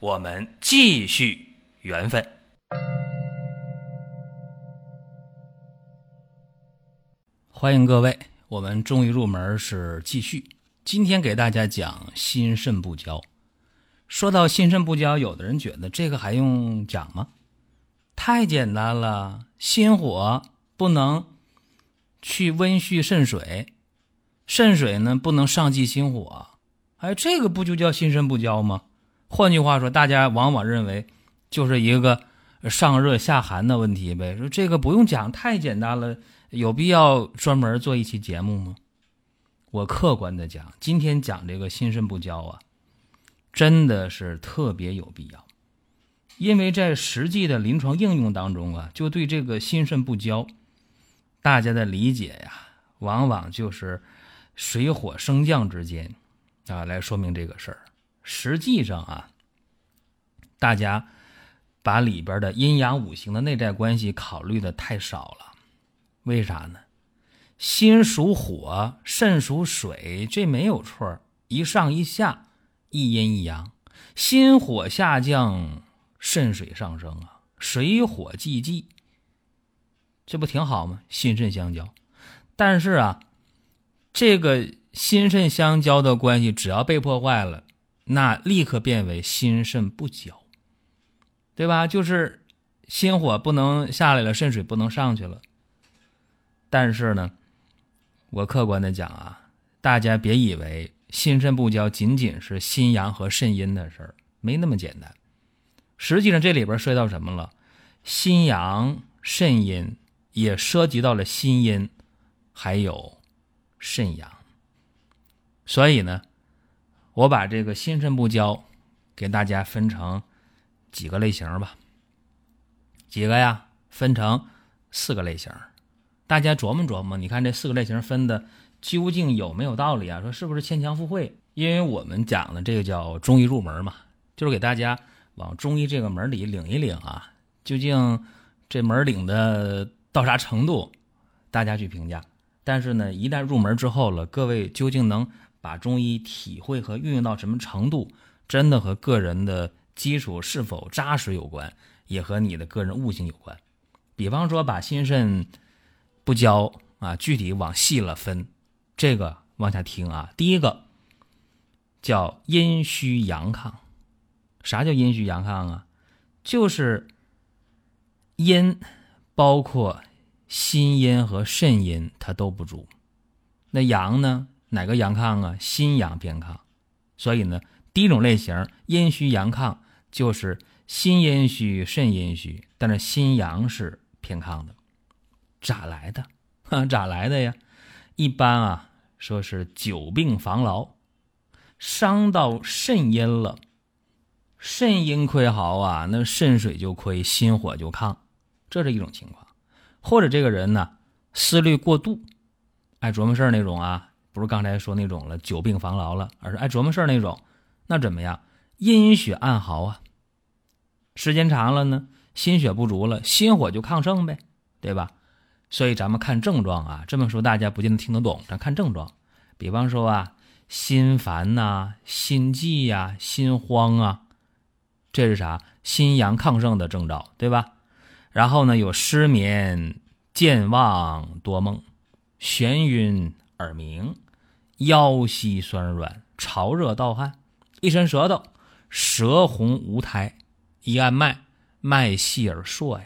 我们继续缘分。欢迎各位，我们终于入门是继续。今天给大家讲心肾不交。说到心肾不交，有的人觉得这个还用讲吗？太简单了，心火不能去温煦肾水，肾水呢不能上济心火，哎，这个不就叫心肾不交吗？换句话说，大家往往认为就是一个上热下寒的问题呗。说这个不用讲，太简单了，有必要专门做一期节目吗？我客观的讲，今天讲这个心肾不交啊，真的是特别有必要，因为在实际的临床应用当中啊，就对这个心肾不交，大家的理解呀，往往就是水火升降之间啊来说明这个事儿。实际上啊，大家把里边的阴阳五行的内在关系考虑的太少了。为啥呢？心属火，肾属水，这没有错一上一下，一阴一阳。心火下降，肾水上升啊，水火既济，这不挺好吗？心肾相交。但是啊，这个心肾相交的关系，只要被破坏了。那立刻变为心肾不交，对吧？就是心火不能下来了，肾水不能上去了。但是呢，我客观的讲啊，大家别以为心肾不交仅仅是心阳和肾阴的事儿，没那么简单。实际上这里边涉及到什么了？心阳、肾阴也涉及到了心阴，还有肾阳。所以呢。我把这个心肾不交给大家分成几个类型吧，几个呀？分成四个类型，大家琢磨琢磨。你看这四个类型分的究竟有没有道理啊？说是不是牵强附会？因为我们讲的这个叫中医入门嘛，就是给大家往中医这个门里领一领啊。究竟这门领的到啥程度，大家去评价。但是呢，一旦入门之后了，各位究竟能？把中医体会和运用到什么程度，真的和个人的基础是否扎实有关，也和你的个人悟性有关。比方说，把心肾不交啊，具体往细了分，这个往下听啊。第一个叫阴虚阳亢，啥叫阴虚阳亢啊？就是阴包括心阴和肾阴，它都不足。那阳呢？哪个阳亢啊？心阳偏亢，所以呢，第一种类型阴虚阳亢就是心阴虚、肾阴虚，但是心阳是偏亢的，咋来的？咋来的呀？一般啊，说是久病防劳，伤到肾阴了，肾阴亏耗啊，那肾水就亏，心火就亢，这是一种情况。或者这个人呢，思虑过度，爱琢磨事儿那种啊。不是刚才说那种了，久病防劳了，而是爱琢磨事儿那种，那怎么样？阴血暗耗啊，时间长了呢，心血不足了，心火就亢盛呗，对吧？所以咱们看症状啊，这么说大家不见得听得懂，咱看症状。比方说啊，心烦呐，心悸呀，心慌啊，这是啥？心阳亢盛的征兆，对吧？然后呢，有失眠、健忘、多梦、眩晕。耳鸣、腰膝酸软、潮热盗汗、一伸舌头、舌红无苔、一按脉脉细而硕呀，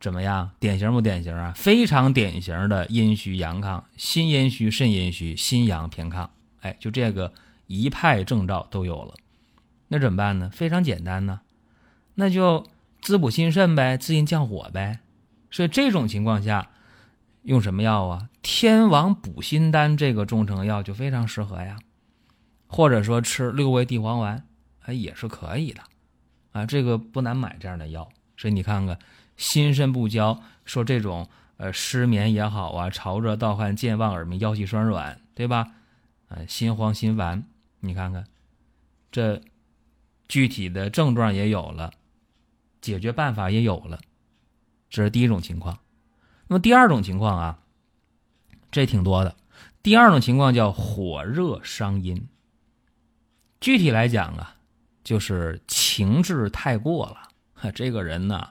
怎么样？典型不典型啊？非常典型的阴虚阳亢，心阴虚、肾阴虚、心阳偏亢。哎，就这个一派症兆都有了，那怎么办呢？非常简单呢，那就滋补心肾呗，滋阴降火呗。所以这种情况下。用什么药啊？天王补心丹这个中成药就非常适合呀，或者说吃六味地黄丸，哎也是可以的。啊，这个不难买这样的药。所以你看看，心肾不交，说这种呃失眠也好啊，潮热盗汗、健忘、耳鸣、腰膝酸软，对吧？啊，心慌心烦，你看看，这具体的症状也有了，解决办法也有了，这是第一种情况。那么第二种情况啊，这挺多的。第二种情况叫火热伤阴。具体来讲啊，就是情志太过了。这个人呢，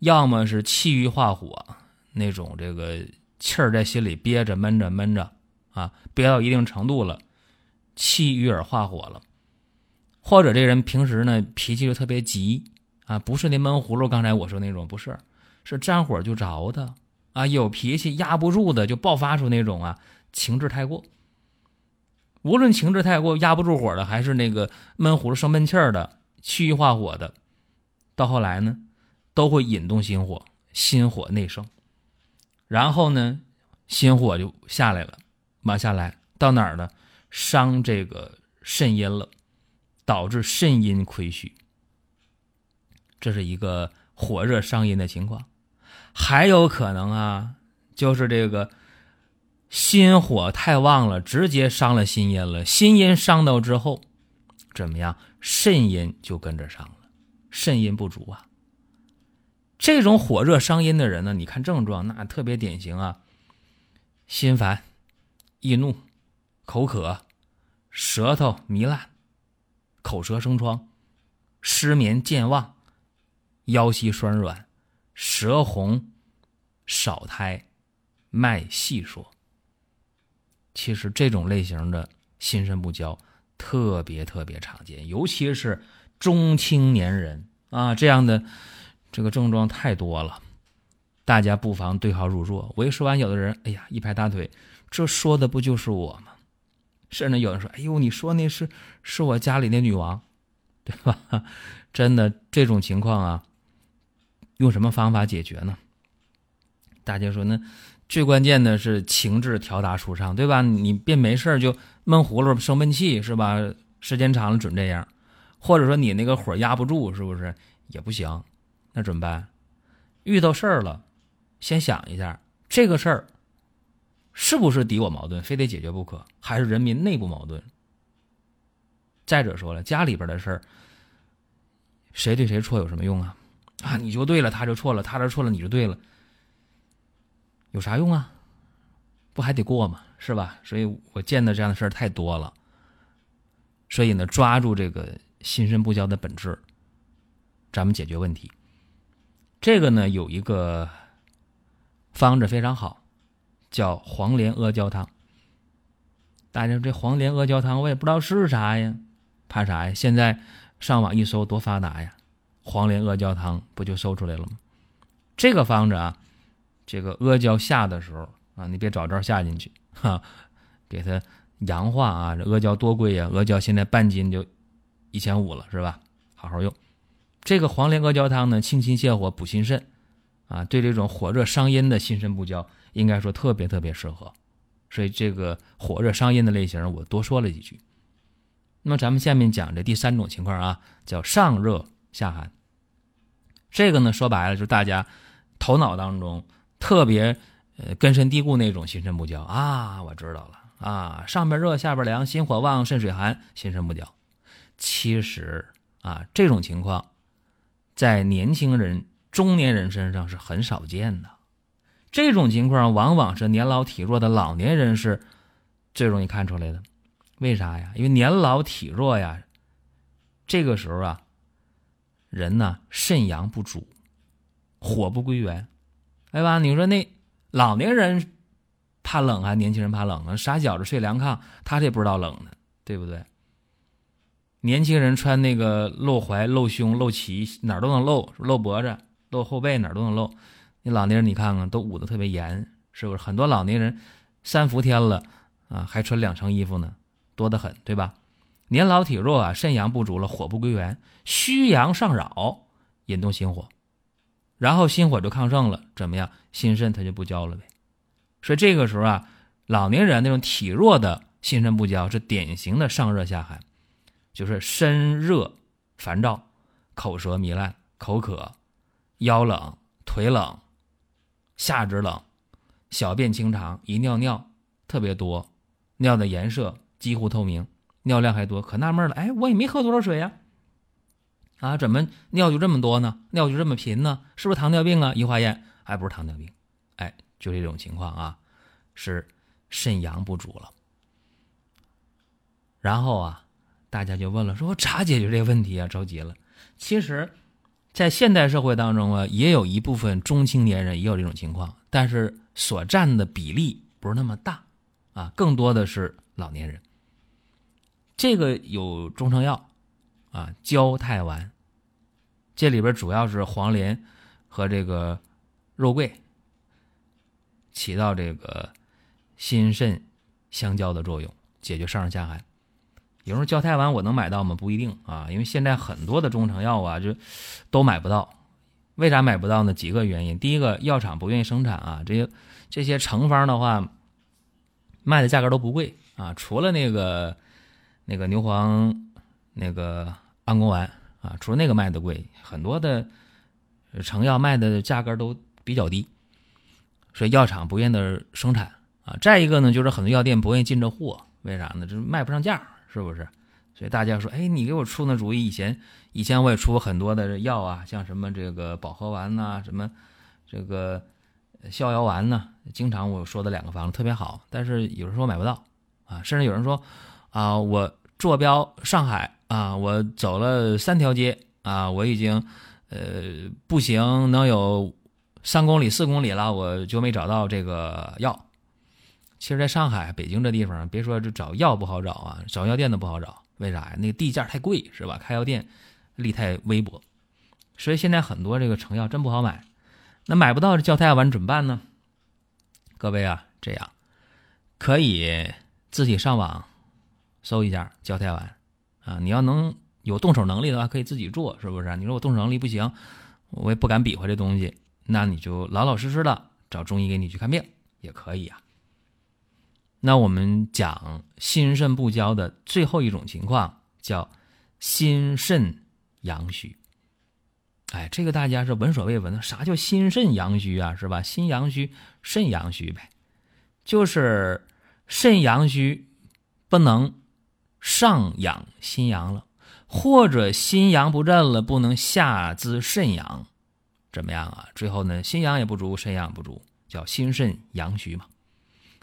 要么是气郁化火，那种这个气儿在心里憋着、闷着、闷着啊，憋到一定程度了，气郁而化火了；或者这人平时呢脾气就特别急啊，不是那闷葫芦，刚才我说那种，不是，是沾火就着的啊，有脾气压不住的就爆发出那种啊。情志太过，无论情志太过压不住火的，还是那个闷葫芦生闷气儿的、气郁化火的，到后来呢，都会引动心火，心火内生，然后呢，心火就下来了，往下来到哪儿呢？伤这个肾阴了，导致肾阴亏虚，这是一个火热伤阴的情况。还有可能啊，就是这个。心火太旺了，直接伤了心阴了。心阴伤到之后，怎么样？肾阴就跟着伤了，肾阴不足啊。这种火热伤阴的人呢，你看症状那特别典型啊：心烦、易怒、口渴、舌头糜烂、口舌生疮、失眠、健忘、腰膝酸软、舌红、少苔、脉细数。其实这种类型的心肾不交特别特别常见，尤其是中青年人啊，这样的这个症状太多了，大家不妨对号入座。我一说完，有的人哎呀一拍大腿，这说的不就是我吗？甚至有人说：“哎呦，你说那是是我家里那女王，对吧？” 真的这种情况啊，用什么方法解决呢？大家说那？最关键的是情志调达舒畅，对吧？你别没事就闷葫芦生闷气，是吧？时间长了准这样，或者说你那个火压不住，是不是也不行？那怎么办？遇到事儿了，先想一下这个事儿是不是敌我矛盾，非得解决不可，还是人民内部矛盾？再者说了，家里边的事儿，谁对谁错有什么用啊？啊，你就对了，他就错了；他这错了，你就对了。有啥用啊？不还得过吗？是吧？所以我见的这样的事儿太多了。所以呢，抓住这个心肾不交的本质，咱们解决问题。这个呢，有一个方子非常好，叫黄连阿胶汤。大家这黄连阿胶汤，我也不知道是啥呀？怕啥呀？现在上网一搜多发达呀！黄连阿胶汤不就搜出来了吗？这个方子啊。这个阿胶下的时候啊，你别找招下进去 哈，给它阳化啊。这阿胶多贵呀，阿胶现在半斤就一千五了，是吧？好好用。这个黄连阿胶汤呢，清心泻火、补心肾啊，对这种火热伤阴的心肾不交，应该说特别特别适合。所以这个火热伤阴的类型，我多说了几句。那么咱们下面讲这第三种情况啊，叫上热下寒。这个呢，说白了就是大家头脑当中。特别，呃，根深蒂固那种心肾不交啊，我知道了啊，上边热下边凉，心火旺肾水寒，心肾不交。其实啊，这种情况在年轻人、中年人身上是很少见的。这种情况往往是年老体弱的老年人是最容易看出来的。为啥呀？因为年老体弱呀，这个时候啊，人呢肾阳不足，火不归元。对吧？你说那老年人怕冷还年轻人怕冷啊？傻小子睡凉炕，他这不知道冷呢，对不对？年轻人穿那个露怀、露胸、露脐，哪儿都能露，露脖子、露后背，哪儿都能露。你老年人，你看看都捂得特别严，是不是？很多老年人三伏天了啊，还穿两层衣服呢，多得很，对吧？年老体弱啊，肾阳不足了，火不归元，虚阳上扰，引动心火。然后心火就亢盛了，怎么样？心肾它就不交了呗。所以这个时候啊，老年人那种体弱的心肾不交是典型的上热下寒，就是身热烦躁，口舌糜烂、口渴、腰冷、腿冷、下肢冷、小便清长、一尿尿特别多，尿的颜色几乎透明，尿量还多，可纳闷了，哎，我也没喝多少水呀，啊，怎么尿就这么多呢？尿就这么频呢？是不是糖尿病啊？一化验，还不是糖尿病，哎，就这种情况啊，是肾阳不足了。然后啊，大家就问了，说我咋解决这个问题啊？着急了。其实，在现代社会当中啊，也有一部分中青年人也有这种情况，但是所占的比例不是那么大啊，更多的是老年人。这个有中成药啊，焦太丸，这里边主要是黄连和这个肉桂，起到这个心肾相交的作用，解决上热下寒。有时候胶太丸我能买到吗？不一定啊，因为现在很多的中成药啊，就都买不到。为啥买不到呢？几个原因。第一个，药厂不愿意生产啊。这些这些成方的话，卖的价格都不贵啊。除了那个那个牛黄那个安宫丸啊，除了那个卖的贵，很多的成药卖的价格都比较低，所以药厂不愿意生产啊。再一个呢，就是很多药店不愿意进这货，为啥呢？就是卖不上价。是不是？所以大家说，哎，你给我出那主意。以前，以前我也出过很多的药啊，像什么这个保和丸呐，什么这个逍遥丸呐，经常我说的两个方子特别好，但是有人说买不到啊，甚至有人说啊，我坐标上海啊，我走了三条街啊，我已经呃步行能有三公里、四公里了，我就没找到这个药。其实，在上海、北京这地方，别说这找药不好找啊，找药店都不好找。为啥呀？那个地价太贵，是吧？开药店利太微薄，所以现在很多这个成药真不好买。那买不到这胶太丸怎么办呢？各位啊，这样可以自己上网搜一下胶太丸啊。你要能有动手能力的话，可以自己做，是不是？你说我动手能力不行，我也不敢比划这东西，那你就老老实实的找中医给你去看病也可以啊。那我们讲心肾不交的最后一种情况叫心肾阳虚。哎，这个大家是闻所未闻的，啥叫心肾阳虚啊？是吧？心阳虚，肾阳虚呗，就是肾阳虚，不能上养心阳了，或者心阳不振了，不能下滋肾阳，怎么样啊？最后呢，心阳也不足，肾阳不足，叫心肾阳虚嘛。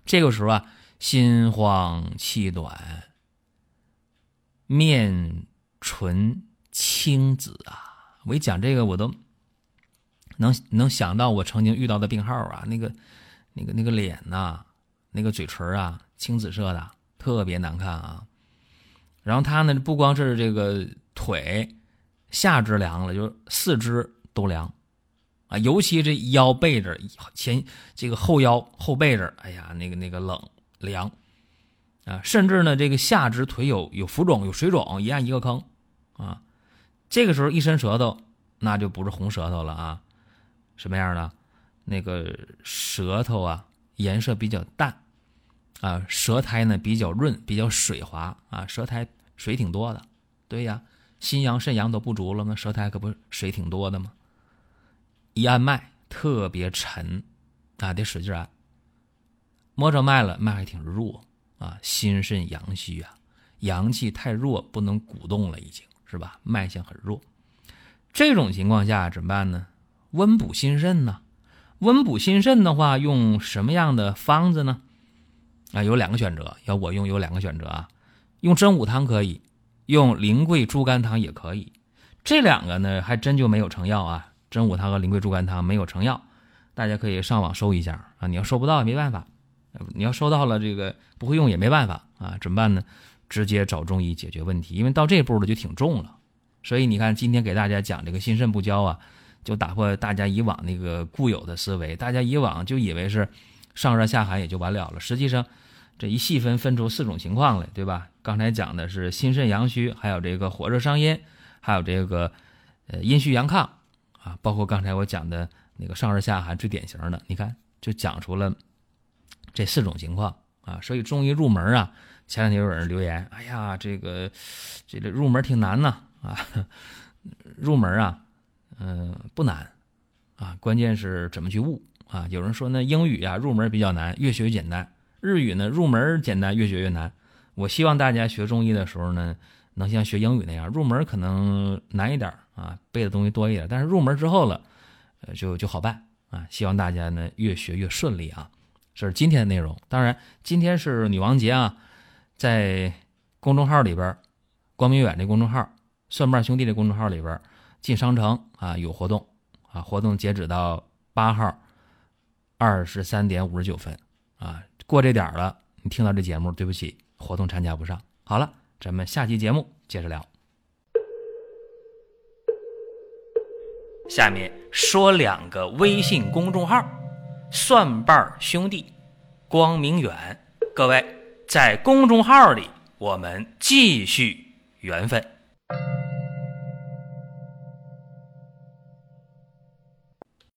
这个时候啊。心慌气短，面唇青紫啊！我一讲这个，我都能能想到我曾经遇到的病号啊，那个那个那个脸呐，那个嘴唇啊，青紫色的，特别难看啊。然后他呢，不光是这个腿下肢凉了，就是四肢都凉啊，尤其这腰背这前这个后腰后背这哎呀，那个那个冷。凉，啊，甚至呢，这个下肢腿有有浮肿、有水肿，一按一个坑，啊，这个时候一伸舌头，那就不是红舌头了啊，什么样的？那个舌头啊，颜色比较淡，啊，舌苔呢比较润，比较水滑，啊，舌苔水挺多的，对呀，心阳肾阳都不足了吗？舌苔可不水挺多的吗？一按脉特别沉，啊，得使劲按。摸着脉了，脉还挺弱啊，心肾阳虚啊，阳气太弱，不能鼓动了，已经是吧？脉象很弱，这种情况下怎么办呢？温补心肾呢？温补心肾的话，用什么样的方子呢？啊，有两个选择，要我用有两个选择啊，用真武汤可以，用苓桂猪肝汤也可以。这两个呢，还真就没有成药啊，真武汤和苓桂猪肝汤没有成药，大家可以上网搜一下啊，你要搜不到也没办法。你要收到了这个不会用也没办法啊，怎么办呢？直接找中医解决问题，因为到这步了就挺重了。所以你看，今天给大家讲这个心肾不交啊，就打破大家以往那个固有的思维。大家以往就以为是上热下寒也就完了了，实际上这一细分分出四种情况来，对吧？刚才讲的是心肾阳虚，还有这个火热伤阴，还有这个呃阴虚阳亢啊，包括刚才我讲的那个上热下寒最典型的，你看就讲出了。这四种情况啊，所以中医入门啊，前两天有人留言，哎呀，这个这个入门挺难呐啊，入门啊，嗯，不难啊，关键是怎么去悟啊。有人说呢，英语啊入门比较难，越学越简单；日语呢入门简单，越学越难。我希望大家学中医的时候呢，能像学英语那样，入门可能难一点啊，背的东西多一点，但是入门之后了，呃，就就好办啊。希望大家呢越学越顺利啊。这是今天的内容。当然，今天是女王节啊，在公众号里边，光明远的公众号、蒜瓣兄弟的公众号里边，进商城啊有活动啊，活动截止到八号二十三点五十九分啊，过这点了，你听到这节目，对不起，活动参加不上。好了，咱们下期节目接着聊。下面说两个微信公众号。蒜瓣兄弟，光明远，各位在公众号里，我们继续缘分。